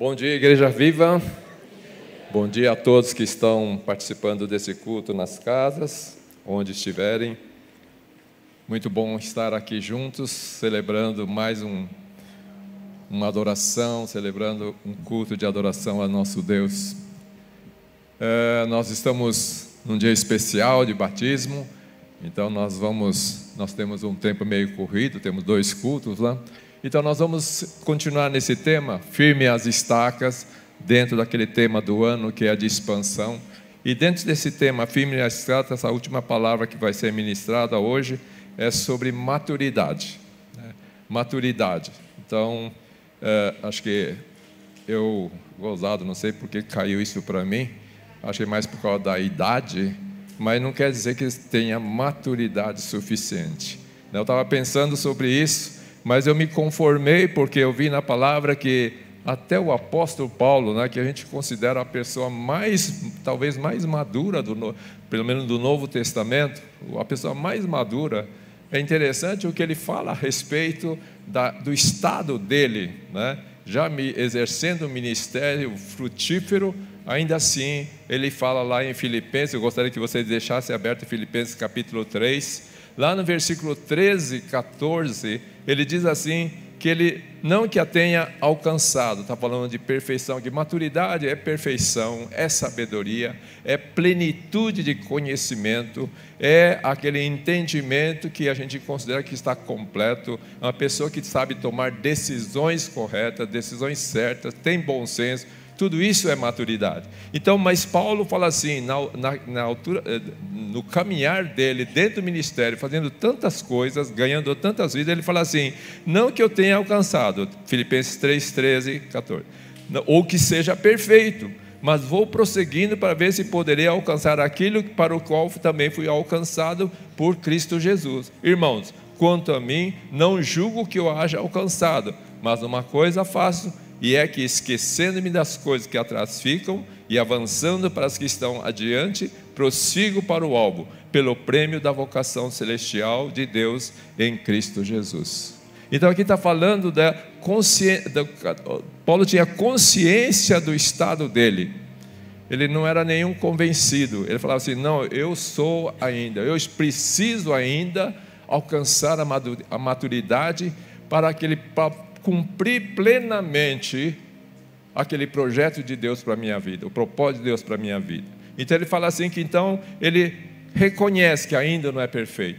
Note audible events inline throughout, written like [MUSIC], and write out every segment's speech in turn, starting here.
Bom dia, Igreja Viva. Bom dia a todos que estão participando desse culto nas casas, onde estiverem. Muito bom estar aqui juntos, celebrando mais um, uma adoração, celebrando um culto de adoração a nosso Deus. É, nós estamos num dia especial de batismo, então nós vamos, nós temos um tempo meio corrido, temos dois cultos lá. Então nós vamos continuar nesse tema, firme as estacas, dentro daquele tema do ano que é a de expansão. E dentro desse tema, firme as estacas, a última palavra que vai ser ministrada hoje é sobre maturidade. Né? Maturidade. Então, é, acho que eu, gozado, não sei porque caiu isso para mim, achei mais por causa da idade, mas não quer dizer que tenha maturidade suficiente. Eu estava pensando sobre isso, mas eu me conformei porque eu vi na palavra que até o apóstolo Paulo, né, que a gente considera a pessoa mais, talvez mais madura, do, pelo menos do Novo Testamento, a pessoa mais madura, é interessante o que ele fala a respeito da, do estado dele, né? já me exercendo o ministério frutífero, ainda assim, ele fala lá em Filipenses, eu gostaria que você deixasse aberto Filipenses capítulo 3, lá no versículo 13, 14, ele diz assim: que ele não que a tenha alcançado, está falando de perfeição, que maturidade é perfeição, é sabedoria, é plenitude de conhecimento, é aquele entendimento que a gente considera que está completo, uma pessoa que sabe tomar decisões corretas, decisões certas, tem bom senso, tudo isso é maturidade. Então, mas Paulo fala assim, na, na, na, altura, eh, no caminhar dele dentro do ministério, fazendo tantas coisas, ganhando tantas vidas, ele fala assim: não que eu tenha alcançado, Filipenses 3, 13, 14, ou que seja perfeito, mas vou prosseguindo para ver se poderei alcançar aquilo para o qual também fui alcançado por Cristo Jesus. Irmãos, quanto a mim, não julgo que eu haja alcançado, mas uma coisa faço e é que, esquecendo-me das coisas que atrás ficam e avançando para as que estão adiante, prossigo para o alvo, pelo prêmio da vocação celestial de Deus em Cristo Jesus. Então aqui está falando da consciência. Paulo tinha consciência do estado dele. Ele não era nenhum convencido. Ele falava assim: não, eu sou ainda, eu preciso ainda alcançar a maturidade para aquele cumprir plenamente aquele projeto de Deus para a minha vida, o propósito de Deus para a minha vida. Então ele fala assim que então ele reconhece que ainda não é perfeito.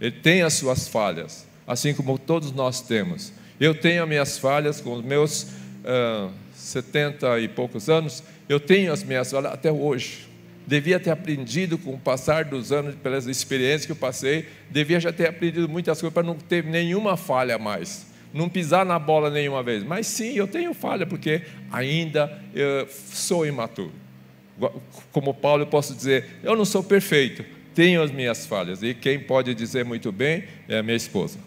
Ele tem as suas falhas, assim como todos nós temos. Eu tenho as minhas falhas com os meus uh, 70 e poucos anos, eu tenho as minhas falhas até hoje. Devia ter aprendido com o passar dos anos, pelas experiências que eu passei, devia já ter aprendido muitas coisas para não ter nenhuma falha mais não pisar na bola nenhuma vez. Mas sim, eu tenho falha, porque ainda sou imaturo. Como Paulo, eu posso dizer: eu não sou perfeito, tenho as minhas falhas. E quem pode dizer muito bem é a minha esposa.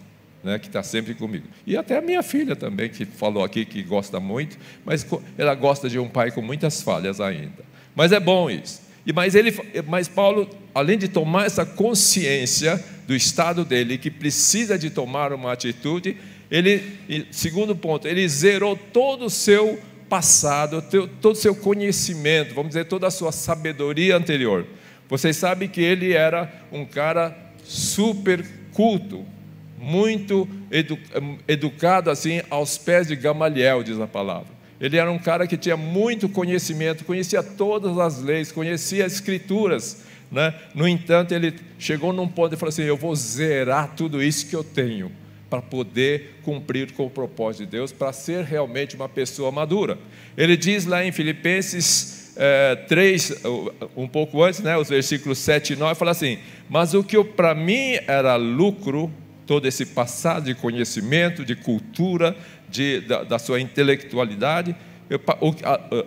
Né, que está sempre comigo. E até a minha filha também, que falou aqui que gosta muito, mas ela gosta de um pai com muitas falhas ainda. Mas é bom isso. E mas, ele, mas Paulo, além de tomar essa consciência do estado dele, que precisa de tomar uma atitude, ele, segundo ponto, ele zerou todo o seu passado, todo o seu conhecimento, vamos dizer, toda a sua sabedoria anterior. Vocês sabem que ele era um cara super culto, muito edu, educado assim aos pés de Gamaliel, diz a palavra. Ele era um cara que tinha muito conhecimento, conhecia todas as leis, conhecia as escrituras. Né? No entanto, ele chegou num ponto e falou assim: Eu vou zerar tudo isso que eu tenho para poder cumprir com o propósito de Deus, para ser realmente uma pessoa madura. Ele diz lá em Filipenses é, 3, um pouco antes, né, os versículos 7 e 9, fala assim: Mas o que para mim era lucro, todo esse passado de conhecimento, de cultura, de, da, da sua intelectualidade, eu, o, a,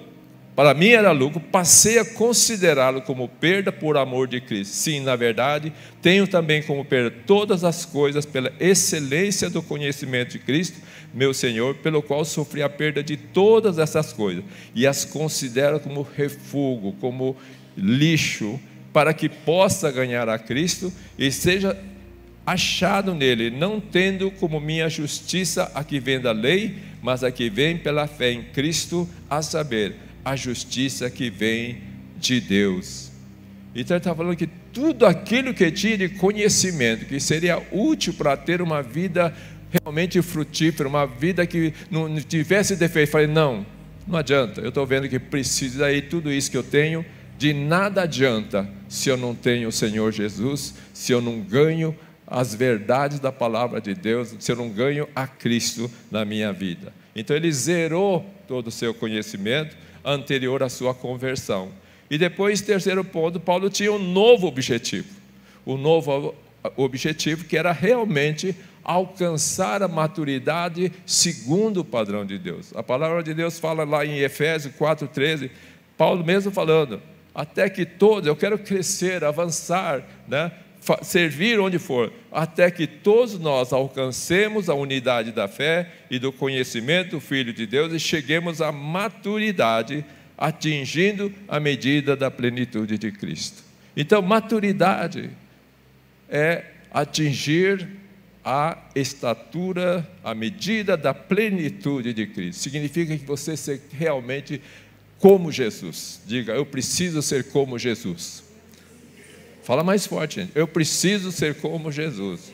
para mim era lucro, passei a considerá-lo como perda por amor de Cristo. Sim, na verdade, tenho também como perda todas as coisas pela excelência do conhecimento de Cristo, meu Senhor, pelo qual sofri a perda de todas essas coisas e as considero como refúgio, como lixo, para que possa ganhar a Cristo e seja achado nele, não tendo como minha justiça a que vem da lei, mas a que vem pela fé em Cristo, a saber, a justiça que vem de Deus. Então ele está falando que tudo aquilo que tinha de conhecimento, que seria útil para ter uma vida realmente frutífera, uma vida que não tivesse defeito, falei, não, não adianta, eu estou vendo que precisa aí tudo isso que eu tenho, de nada adianta se eu não tenho o Senhor Jesus, se eu não ganho as verdades da palavra de Deus, se eu não ganho a Cristo na minha vida. Então ele zerou todo o seu conhecimento anterior à sua conversão. E depois, terceiro ponto, Paulo tinha um novo objetivo. O novo objetivo que era realmente alcançar a maturidade segundo o padrão de Deus. A palavra de Deus fala lá em Efésios 4:13, Paulo mesmo falando, até que todos, eu quero crescer, avançar, né? Servir onde for, até que todos nós alcancemos a unidade da fé e do conhecimento do Filho de Deus e cheguemos à maturidade, atingindo a medida da plenitude de Cristo. Então, maturidade é atingir a estatura, a medida da plenitude de Cristo. Significa que você ser realmente como Jesus. Diga, eu preciso ser como Jesus. Fala mais forte, gente. Eu preciso ser como Jesus.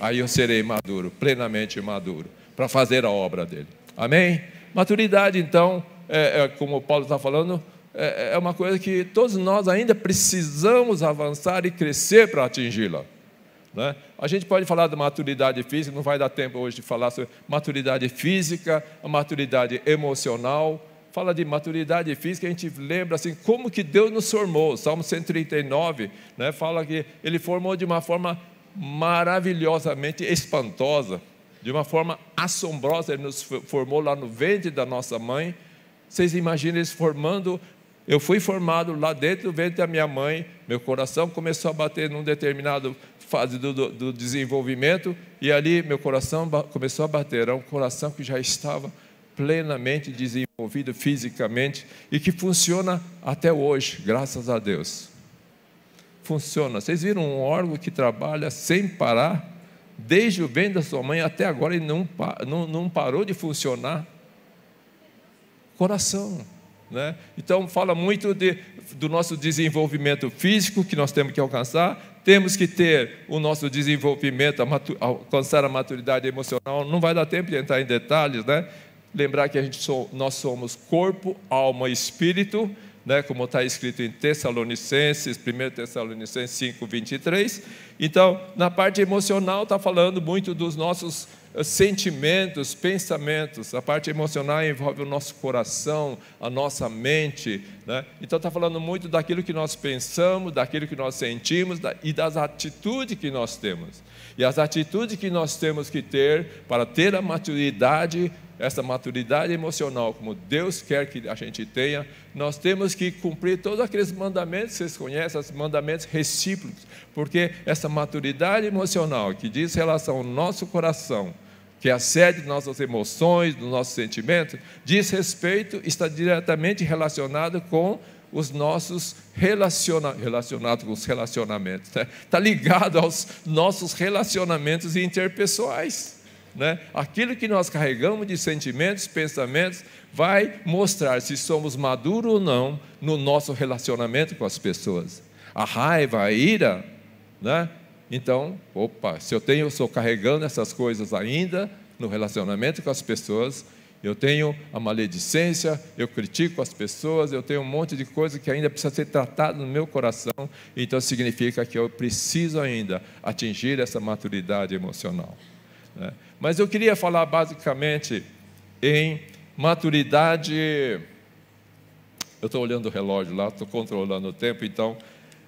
Aí eu serei maduro, plenamente maduro, para fazer a obra dele. Amém? Maturidade, então, é, é, como o Paulo está falando, é, é uma coisa que todos nós ainda precisamos avançar e crescer para atingi-la. Né? A gente pode falar de maturidade física, não vai dar tempo hoje de falar sobre maturidade física, a maturidade emocional. Fala de maturidade física, a gente lembra assim, como que Deus nos formou. Salmo 139 né, fala que Ele formou de uma forma maravilhosamente espantosa, de uma forma assombrosa. Ele nos formou lá no ventre da nossa mãe. Vocês imaginam eles formando eu fui formado lá dentro do ventre da minha mãe, meu coração começou a bater num determinado fase do, do, do desenvolvimento, e ali meu coração começou a bater. Era um coração que já estava plenamente desenvolvido fisicamente e que funciona até hoje, graças a Deus. Funciona. Vocês viram um órgão que trabalha sem parar, desde o ventre da sua mãe até agora, e não, não, não parou de funcionar? Coração. Né? Então, fala muito de, do nosso desenvolvimento físico que nós temos que alcançar, temos que ter o nosso desenvolvimento, a alcançar a maturidade emocional. Não vai dar tempo de entrar em detalhes, né? Lembrar que a gente nós somos corpo, alma e espírito, né? como está escrito em Tessalonicenses, 1 Tessalonicenses 5, 23. Então, na parte emocional, está falando muito dos nossos sentimentos, pensamentos. A parte emocional envolve o nosso coração, a nossa mente. Né? Então está falando muito daquilo que nós pensamos, daquilo que nós sentimos e das atitudes que nós temos. E as atitudes que nós temos que ter para ter a maturidade, essa maturidade emocional, como Deus quer que a gente tenha, nós temos que cumprir todos aqueles mandamentos que vocês conhecem, os mandamentos recíprocos, porque essa maturidade emocional que diz relação ao nosso coração, que é a sede das nossas emoções, dos nossos sentimentos, diz respeito, está diretamente relacionado com os nossos relacionado com os relacionamentos, né? está ligado aos nossos relacionamentos interpessoais. Né? Aquilo que nós carregamos de sentimentos, pensamentos, vai mostrar se somos maduros ou não no nosso relacionamento com as pessoas. A raiva, a ira, né? Então, opa, se eu tenho, estou carregando essas coisas ainda no relacionamento com as pessoas, eu tenho a maledicência, eu critico as pessoas, eu tenho um monte de coisa que ainda precisa ser tratado no meu coração, então significa que eu preciso ainda atingir essa maturidade emocional. Né? Mas eu queria falar basicamente em maturidade. Eu estou olhando o relógio lá, estou controlando o tempo, então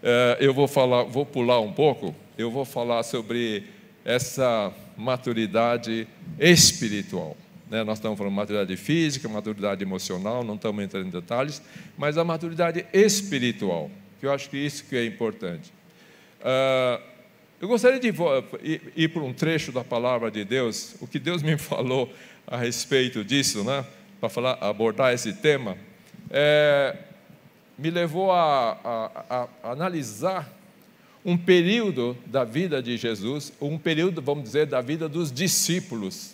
eh, eu vou falar, vou pular um pouco eu vou falar sobre essa maturidade espiritual. Né? Nós estamos falando de maturidade física, maturidade emocional, não estamos entrando em detalhes, mas a maturidade espiritual, que eu acho que isso que é importante. Uh, eu gostaria de ir, para um trecho da palavra de Deus, o que Deus me [LAUGHS] falou a respeito disso, né? para falar, abordar esse tema, é, me levou a, a, a analisar um período da vida de Jesus, um período, vamos dizer, da vida dos discípulos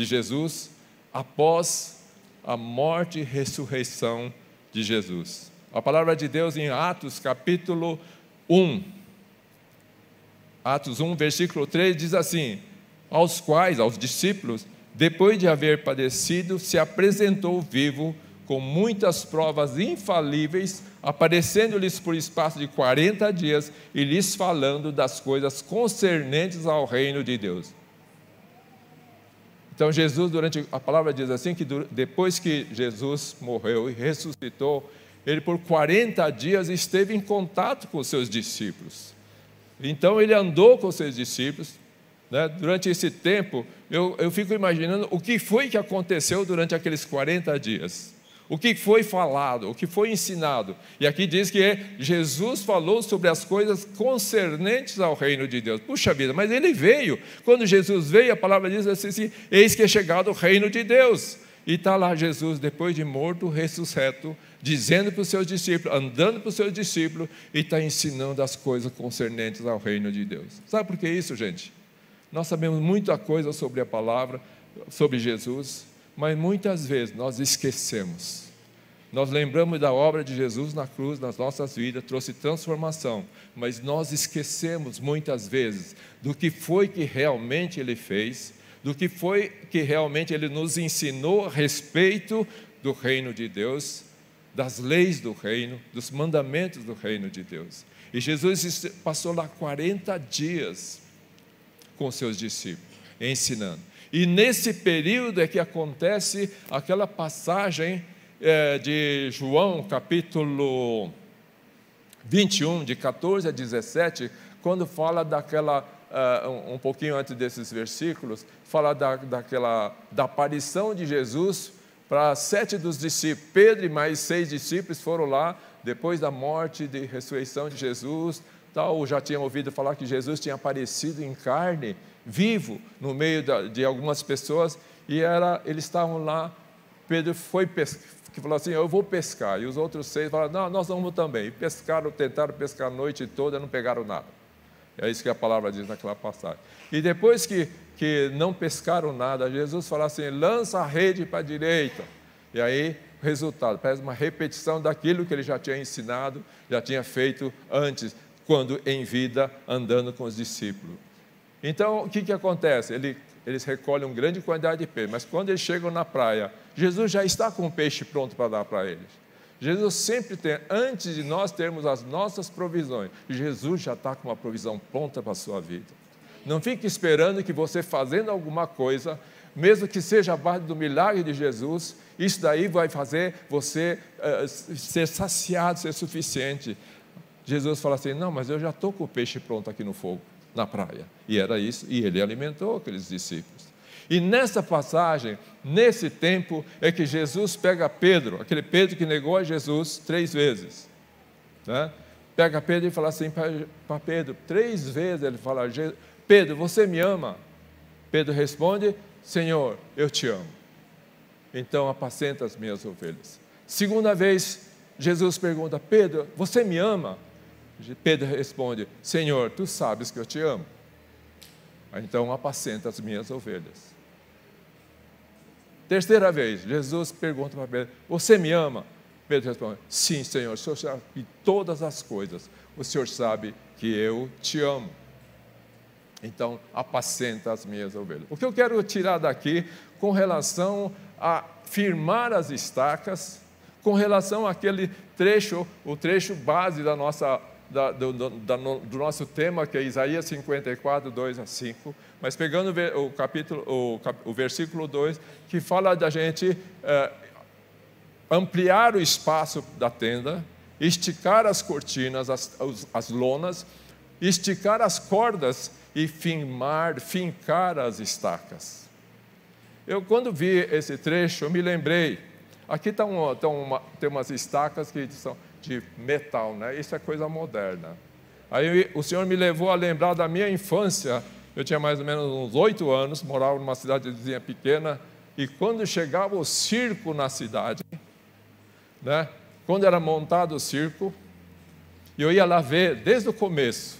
de Jesus, após a morte e ressurreição de Jesus. A palavra de Deus em Atos capítulo 1, Atos 1, versículo 3 diz assim: Aos quais, aos discípulos, depois de haver padecido, se apresentou vivo com muitas provas infalíveis, aparecendo-lhes por espaço de 40 dias e lhes falando das coisas concernentes ao reino de Deus. Então, Jesus, durante a palavra diz assim: que depois que Jesus morreu e ressuscitou, ele por 40 dias esteve em contato com os seus discípulos. Então, ele andou com os seus discípulos. Né? Durante esse tempo, eu, eu fico imaginando o que foi que aconteceu durante aqueles 40 dias. O que foi falado, o que foi ensinado. E aqui diz que Jesus falou sobre as coisas concernentes ao reino de Deus. Puxa vida, mas ele veio. Quando Jesus veio, a palavra diz assim: Eis que é chegado o reino de Deus. E está lá Jesus, depois de morto, ressuscito, dizendo para os seus discípulos, andando para os seus discípulos, e está ensinando as coisas concernentes ao reino de Deus. Sabe por que isso, gente? Nós sabemos muita coisa sobre a palavra, sobre Jesus, mas muitas vezes nós esquecemos. Nós lembramos da obra de Jesus na cruz nas nossas vidas, trouxe transformação, mas nós esquecemos muitas vezes do que foi que realmente ele fez, do que foi que realmente ele nos ensinou a respeito do reino de Deus, das leis do reino, dos mandamentos do reino de Deus. E Jesus passou lá 40 dias com seus discípulos, ensinando. E nesse período é que acontece aquela passagem é, de João, capítulo 21, de 14 a 17, quando fala daquela, uh, um pouquinho antes desses versículos, fala da, daquela, da aparição de Jesus para sete dos discípulos. Pedro e mais seis discípulos foram lá, depois da morte e ressurreição de Jesus, tal, já tinham ouvido falar que Jesus tinha aparecido em carne, vivo no meio de algumas pessoas e era, eles estavam lá. Pedro foi que falou assim: Eu vou pescar. E os outros seis falaram: Não, nós vamos também. E pescaram, tentaram pescar a noite toda, não pegaram nada. É isso que a palavra diz naquela passagem. E depois que, que não pescaram nada, Jesus falou assim: lança a rede para a direita. E aí, resultado, parece uma repetição daquilo que ele já tinha ensinado, já tinha feito antes, quando em vida, andando com os discípulos. Então, o que, que acontece? Ele, eles recolhem uma grande quantidade de peixe, mas quando eles chegam na praia, Jesus já está com o peixe pronto para dar para eles. Jesus sempre tem, antes de nós termos as nossas provisões, Jesus já está com uma provisão pronta para a sua vida. Não fique esperando que você fazendo alguma coisa, mesmo que seja a base do milagre de Jesus, isso daí vai fazer você uh, ser saciado, ser suficiente. Jesus fala assim: não, mas eu já estou com o peixe pronto aqui no fogo na praia. E era isso, e ele alimentou aqueles discípulos. E nessa passagem, nesse tempo, é que Jesus pega Pedro, aquele Pedro que negou a Jesus três vezes. Né? Pega Pedro e fala assim para Pedro, três vezes ele fala: Pedro, você me ama? Pedro responde: Senhor, eu te amo. Então apacenta as minhas ovelhas. Segunda vez, Jesus pergunta: Pedro, você me ama? Pedro responde: Senhor, tu sabes que eu te amo. Então apacenta as minhas ovelhas. Terceira vez, Jesus pergunta para Pedro: Você me ama? Pedro responde: Sim, Senhor, o Senhor sabe todas as coisas. O Senhor sabe que eu te amo. Então, apacenta as minhas ovelhas. O que eu quero tirar daqui com relação a firmar as estacas, com relação àquele trecho, o trecho base da nossa da, do, da, do, nosso tema, que é Isaías 54, 2 a 5, mas pegando o capítulo, o, o versículo 2, que fala da gente é, ampliar o espaço da tenda, esticar as cortinas, as, as lonas, esticar as cordas e firmar, fincar as estacas. Eu, quando vi esse trecho, eu me lembrei. Aqui tá um, tá uma, tem umas estacas que são de metal, né? Isso é coisa moderna. Aí o Senhor me levou a lembrar da minha infância. Eu tinha mais ou menos uns oito anos, morava numa cidadezinha pequena, e quando chegava o circo na cidade, né? Quando era montado o circo, eu ia lá ver desde o começo.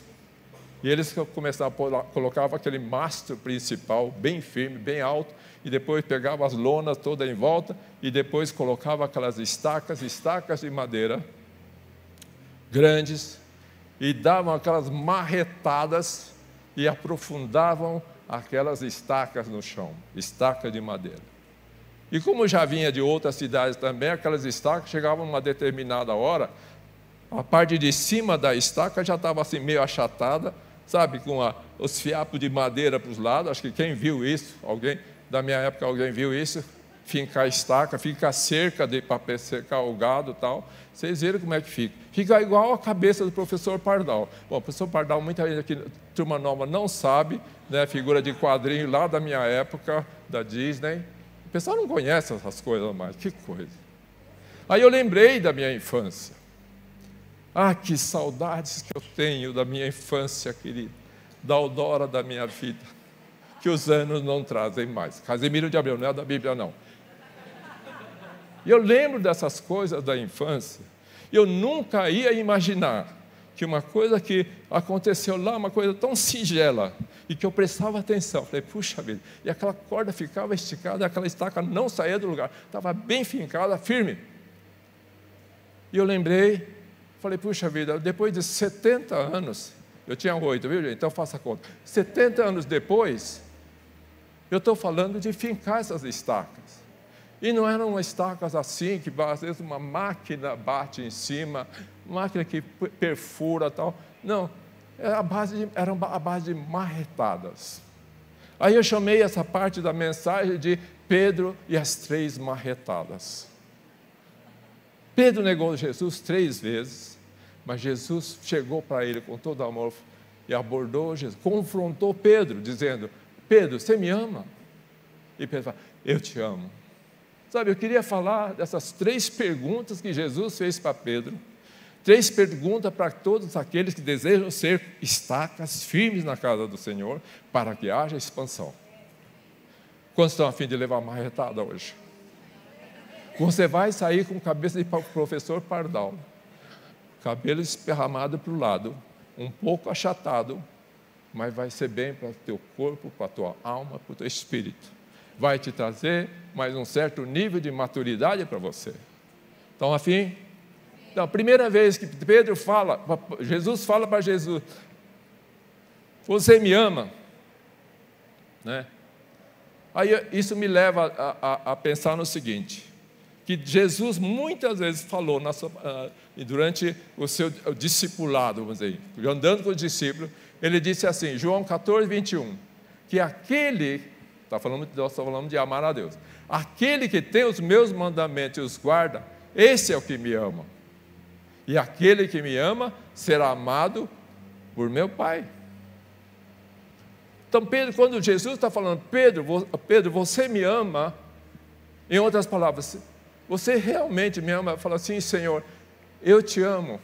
E eles começavam a colocar aquele mastro principal bem firme, bem alto, e depois pegavam as lonas todas em volta, e depois colocavam aquelas estacas, estacas de madeira grandes, e davam aquelas marretadas e aprofundavam aquelas estacas no chão, estacas de madeira. E como já vinha de outras cidades também, aquelas estacas chegavam uma determinada hora, a parte de cima da estaca já estava assim meio achatada, sabe, com a, os fiapos de madeira para os lados. Acho que quem viu isso, alguém da minha época, alguém viu isso, fincar estaca, fica cerca para cercar o gado tal. Vocês viram como é que fica? Fica igual a cabeça do professor Pardal. Bom, o professor Pardal, muita gente aqui, turma nova, não sabe, né, figura de quadrinho lá da minha época, da Disney. O pessoal não conhece essas coisas mais, que coisa. Aí eu lembrei da minha infância. Ah, que saudades que eu tenho da minha infância, querida, da aurora da minha vida, que os anos não trazem mais. Casimiro de Abreu, não é da Bíblia, não. E eu lembro dessas coisas da infância, eu nunca ia imaginar que uma coisa que aconteceu lá, uma coisa tão singela, e que eu prestava atenção, falei, puxa vida, e aquela corda ficava esticada, aquela estaca não saía do lugar, estava bem fincada, firme. E eu lembrei Falei, puxa vida, depois de 70 anos, eu tinha oito, viu gente? Então faça a conta. 70 anos depois, eu estou falando de fincar essas estacas. E não eram estacas assim, que às vezes uma máquina bate em cima, máquina que perfura tal. Não, era a base de, era a base de marretadas. Aí eu chamei essa parte da mensagem de Pedro e as três marretadas. Pedro negou Jesus três vezes, mas Jesus chegou para ele com todo amor e abordou Jesus, confrontou Pedro, dizendo: Pedro, você me ama? E Pedro fala: Eu te amo. Sabe, eu queria falar dessas três perguntas que Jesus fez para Pedro. Três perguntas para todos aqueles que desejam ser estacas firmes na casa do Senhor, para que haja expansão. Quantos estão a fim de levar uma marretada hoje? Você vai sair com cabeça de professor Pardal, cabelo esparramado para o lado, um pouco achatado, mas vai ser bem para o teu corpo, para a tua alma, para o teu espírito. Vai te trazer mais um certo nível de maturidade para você. Então, afim? Então, a primeira vez que Pedro fala, Jesus fala para Jesus: Você me ama? Né? Aí isso me leva a, a, a pensar no seguinte: que Jesus muitas vezes falou sua, uh, durante o seu discipulado, vamos dizer, andando com os discípulos, ele disse assim, João 14, 21, que aquele, está falando, nós estamos falando de amar a Deus, aquele que tem os meus mandamentos e os guarda, esse é o que me ama. E aquele que me ama será amado por meu Pai. Então, Pedro, quando Jesus está falando, Pedro, Pedro, você me ama, em outras palavras, você realmente me ama? Fala assim, Senhor, eu te amo.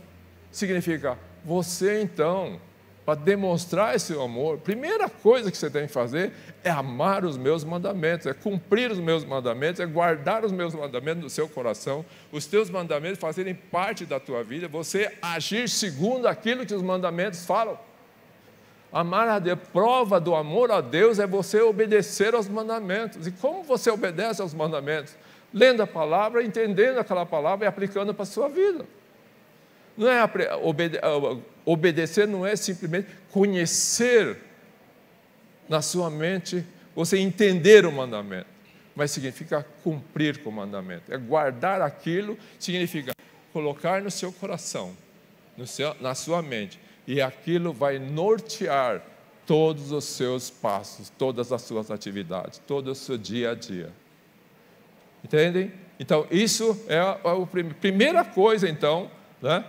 Significa, você então, para demonstrar esse amor, primeira coisa que você tem que fazer é amar os meus mandamentos, é cumprir os meus mandamentos, é guardar os meus mandamentos no seu coração, os teus mandamentos fazerem parte da tua vida, você agir segundo aquilo que os mandamentos falam. Amar a Deus, prova do amor a Deus é você obedecer aos mandamentos. E como você obedece aos mandamentos? lendo a palavra, entendendo aquela palavra e aplicando para a sua vida. Não é obede obedecer não é simplesmente conhecer na sua mente, você entender o mandamento, mas significa cumprir com o mandamento. É guardar aquilo, significa colocar no seu coração, no seu, na sua mente, e aquilo vai nortear todos os seus passos, todas as suas atividades, todo o seu dia a dia. Entendem? Então, isso é a, a primeira coisa, então, né,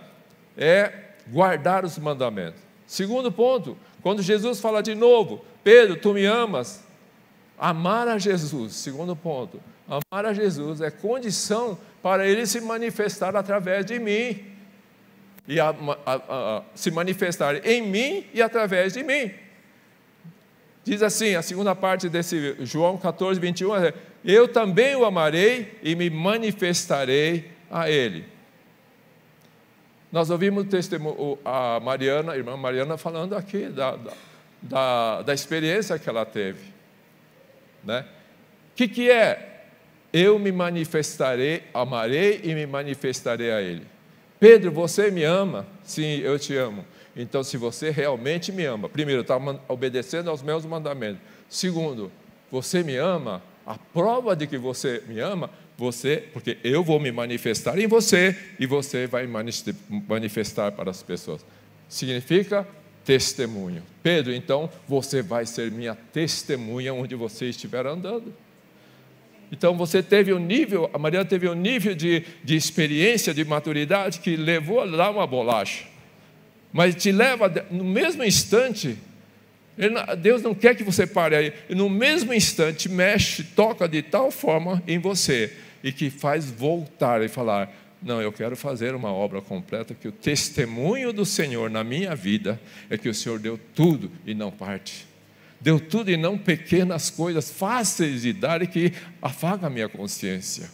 é guardar os mandamentos. Segundo ponto, quando Jesus fala de novo, Pedro, tu me amas? Amar a Jesus, segundo ponto, amar a Jesus é condição para ele se manifestar através de mim. E a, a, se manifestar em mim e através de mim. Diz assim, a segunda parte desse João 14, 21, é, eu também o amarei e me manifestarei a ele. Nós ouvimos a Mariana, a irmã Mariana, falando aqui da, da, da, experiência que ela teve. Né? O que, que é? Eu me manifestarei, amarei e me manifestarei a Ele. Pedro, você me ama? Sim, eu te amo. Então, se você realmente me ama, primeiro, está obedecendo aos meus mandamentos. Segundo, você me ama? A prova de que você me ama, você, porque eu vou me manifestar em você e você vai manifestar para as pessoas. Significa testemunho. Pedro, então você vai ser minha testemunha onde você estiver andando. Então você teve um nível, a Mariana teve um nível de, de experiência, de maturidade que levou a dar uma bolacha. Mas te leva, no mesmo instante, Deus não quer que você pare aí, no mesmo instante mexe, toca de tal forma em você, e que faz voltar e falar: Não, eu quero fazer uma obra completa, que o testemunho do Senhor na minha vida é que o Senhor deu tudo e não parte deu tudo e não pequenas coisas fáceis de dar e que afaga a minha consciência.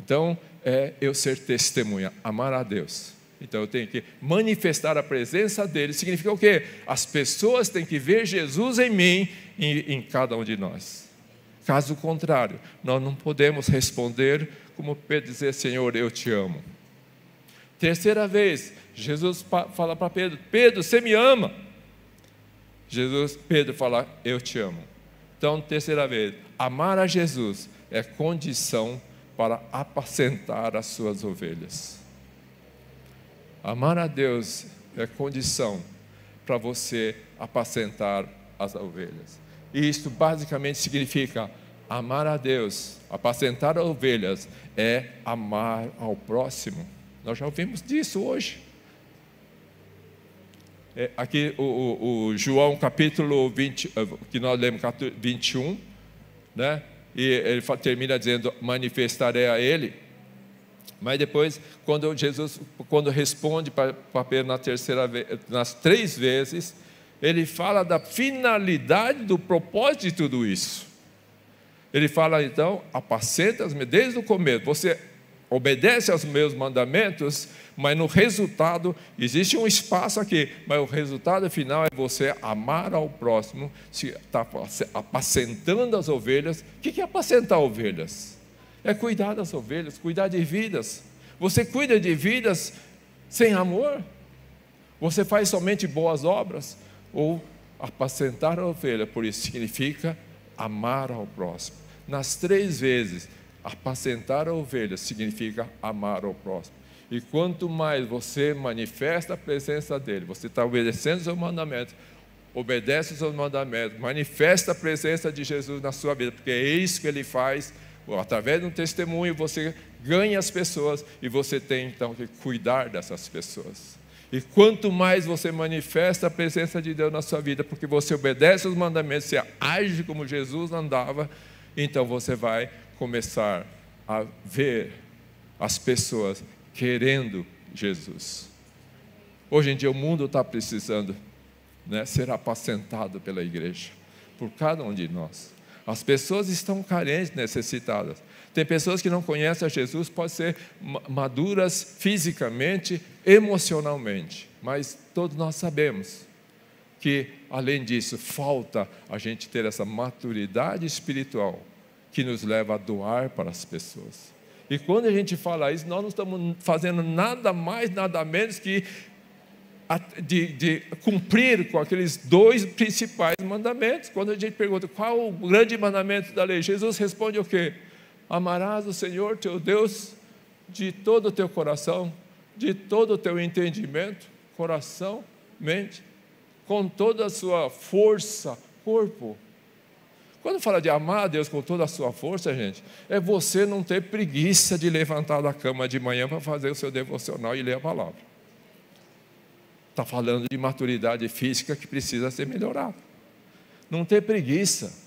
Então, é eu ser testemunha, amar a Deus. Então eu tenho que manifestar a presença dele. Significa o quê? As pessoas têm que ver Jesus em mim e em cada um de nós. Caso contrário, nós não podemos responder como Pedro dizer, Senhor, eu te amo. Terceira vez, Jesus fala para Pedro: Pedro, você me ama? Jesus, Pedro fala: Eu te amo. Então, terceira vez, amar a Jesus é condição para apacentar as suas ovelhas. Amar a Deus é condição para você apacentar as ovelhas. E isto basicamente significa amar a Deus, apacentar as ovelhas é amar ao próximo. Nós já ouvimos disso hoje. É, aqui o, o, o, João capítulo 20, eh, que nós lemos 21, né? E ele termina dizendo: manifestarei a ele. Mas depois, quando Jesus, quando responde para Pedro na terceira vez, nas três vezes, ele fala da finalidade, do propósito de tudo isso. Ele fala então, apacenta desde o começo. Você obedece aos meus mandamentos, mas no resultado, existe um espaço aqui, mas o resultado final é você amar ao próximo, se está apacentando as ovelhas. O que é apacentar ovelhas? É cuidar das ovelhas, cuidar de vidas. Você cuida de vidas sem amor? Você faz somente boas obras? Ou apacentar a ovelha, por isso significa amar ao próximo. Nas três vezes, Apacentar a ovelha significa amar ao próximo. E quanto mais você manifesta a presença dele, você está obedecendo os seus mandamentos, obedece os seus mandamentos, manifesta a presença de Jesus na sua vida, porque é isso que ele faz. Através de um testemunho, você ganha as pessoas e você tem então que cuidar dessas pessoas. E quanto mais você manifesta a presença de Deus na sua vida, porque você obedece os mandamentos, você age como Jesus andava, então você vai começar a ver as pessoas querendo Jesus. Hoje em dia o mundo está precisando né, ser apacentado pela igreja, por cada um de nós. As pessoas estão carentes, necessitadas. Tem pessoas que não conhecem a Jesus, podem ser maduras fisicamente, emocionalmente, mas todos nós sabemos que, além disso, falta a gente ter essa maturidade espiritual que nos leva a doar para as pessoas. E quando a gente fala isso, nós não estamos fazendo nada mais, nada menos que de, de, cumprir com aqueles dois principais mandamentos. Quando a gente pergunta qual o grande mandamento da lei, Jesus responde o quê? Amarás o Senhor teu Deus de todo o teu coração, de todo o teu entendimento, coração, mente, com toda a sua força, corpo, quando fala de amar a Deus com toda a sua força, gente, é você não ter preguiça de levantar da cama de manhã para fazer o seu devocional e ler a palavra. Está falando de maturidade física que precisa ser melhorada. Não ter preguiça.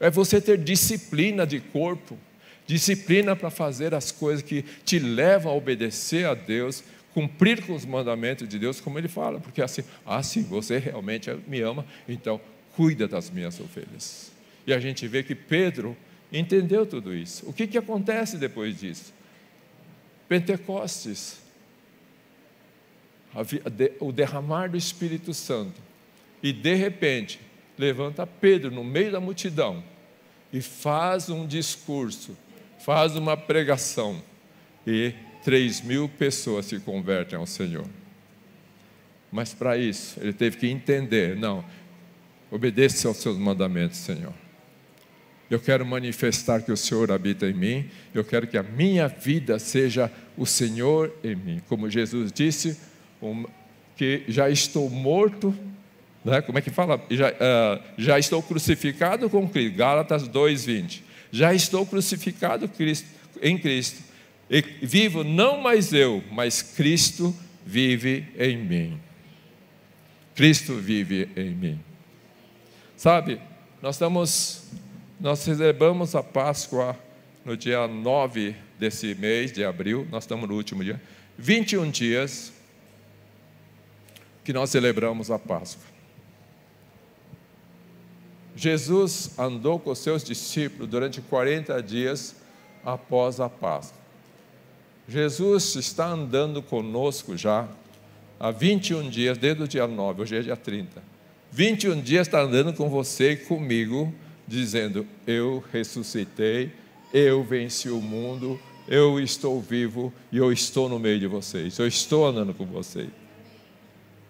É você ter disciplina de corpo, disciplina para fazer as coisas que te levam a obedecer a Deus, cumprir com os mandamentos de Deus, como ele fala, porque assim, ah, sim, você realmente me ama, então cuida das minhas ovelhas. E a gente vê que Pedro entendeu tudo isso. O que, que acontece depois disso? Pentecostes. o derramar do Espírito Santo. E de repente, levanta Pedro no meio da multidão e faz um discurso, faz uma pregação, e três mil pessoas se convertem ao Senhor. Mas para isso, ele teve que entender: não, obedeça aos seus mandamentos, Senhor. Eu quero manifestar que o Senhor habita em mim, eu quero que a minha vida seja o Senhor em mim. Como Jesus disse, um, que já estou morto, né? como é que fala? Já, uh, já estou crucificado com Cristo, Gálatas 2,20. Já estou crucificado em Cristo. E vivo não mais eu, mas Cristo vive em mim. Cristo vive em mim. Sabe, nós estamos, nós celebramos a Páscoa no dia 9 desse mês de abril, nós estamos no último dia, 21 dias que nós celebramos a Páscoa. Jesus andou com seus discípulos durante 40 dias após a Páscoa. Jesus está andando conosco já há 21 dias, desde o dia 9, hoje é dia 30. 21 dias está andando com você e comigo, dizendo: Eu ressuscitei, eu venci o mundo, eu estou vivo e eu estou no meio de vocês, eu estou andando com vocês.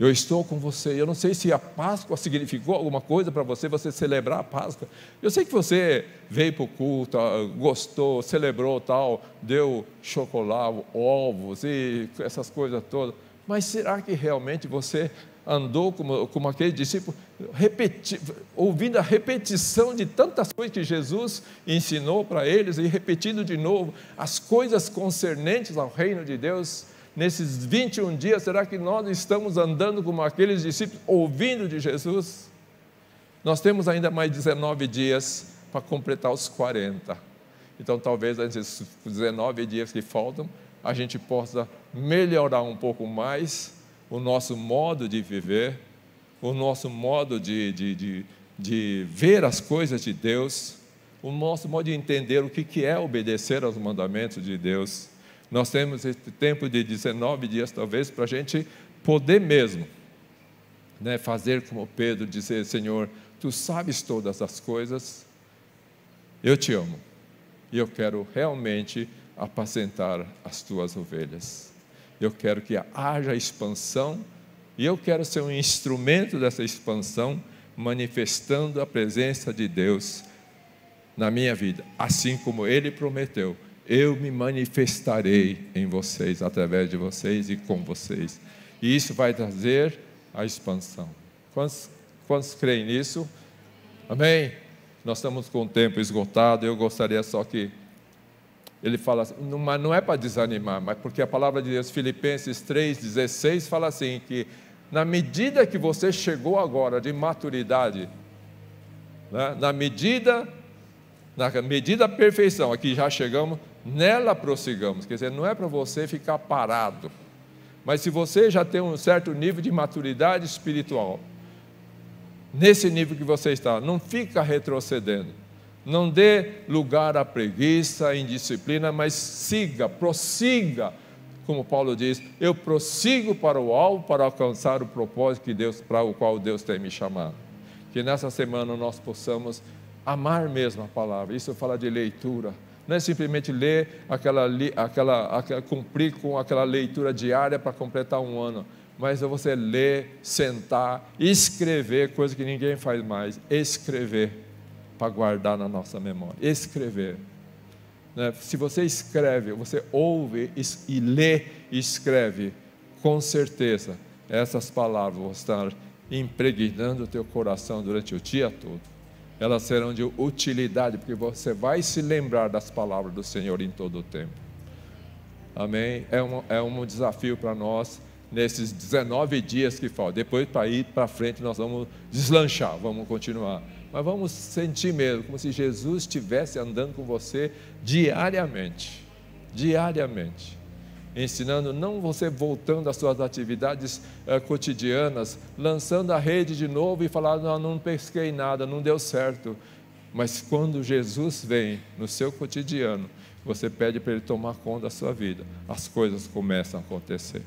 Eu estou com você. Eu não sei se a Páscoa significou alguma coisa para você, você celebrar a Páscoa. Eu sei que você veio para o culto, ah, gostou, celebrou tal, deu chocolate, ovos e essas coisas todas. Mas será que realmente você andou como, como aquele discípulo, repeti, ouvindo a repetição de tantas coisas que Jesus ensinou para eles e repetindo de novo as coisas concernentes ao reino de Deus? Nesses 21 dias, será que nós estamos andando como aqueles discípulos, ouvindo de Jesus? Nós temos ainda mais 19 dias para completar os 40. Então, talvez nesses 19 dias que faltam, a gente possa melhorar um pouco mais o nosso modo de viver, o nosso modo de, de, de, de ver as coisas de Deus, o nosso modo de entender o que é obedecer aos mandamentos de Deus. Nós temos esse tempo de 19 dias, talvez, para a gente poder mesmo né, fazer como Pedro, dizer: Senhor, tu sabes todas as coisas, eu te amo e eu quero realmente apacentar as tuas ovelhas. Eu quero que haja expansão e eu quero ser um instrumento dessa expansão, manifestando a presença de Deus na minha vida, assim como Ele prometeu eu me manifestarei em vocês, através de vocês e com vocês. E isso vai trazer a expansão. Quantos, quantos creem nisso? Amém? Nós estamos com o tempo esgotado, eu gostaria só que ele fala, assim, mas não é para desanimar, mas porque a palavra de Deus, Filipenses 3,16, fala assim: que na medida que você chegou agora de maturidade, né, na medida, na medida da perfeição, aqui já chegamos, nela prossigamos. Quer dizer, não é para você ficar parado, mas se você já tem um certo nível de maturidade espiritual, nesse nível que você está, não fica retrocedendo. Não dê lugar à preguiça, à indisciplina, mas siga, prossiga, como Paulo diz, eu prossigo para o alvo para alcançar o propósito que Deus, para o qual Deus tem me chamado. Que nessa semana nós possamos amar mesmo a palavra. Isso fala de leitura, não é simplesmente ler aquela, aquela, aquela cumprir com aquela leitura diária para completar um ano, mas é você ler, sentar, escrever, coisa que ninguém faz mais, escrever para guardar na nossa memória, escrever. Né? Se você escreve, você ouve e lê e escreve, com certeza essas palavras vão estar impregnando o teu coração durante o dia todo elas serão de utilidade, porque você vai se lembrar das palavras do Senhor em todo o tempo. Amém? É um, é um desafio para nós nesses 19 dias que faltam. Depois, para ir para frente, nós vamos deslanchar, vamos continuar. Mas vamos sentir mesmo, como se Jesus estivesse andando com você diariamente. Diariamente ensinando não você voltando às suas atividades eh, cotidianas, lançando a rede de novo e falar não, não pesquei nada, não deu certo. Mas quando Jesus vem no seu cotidiano, você pede para ele tomar conta da sua vida, as coisas começam a acontecer.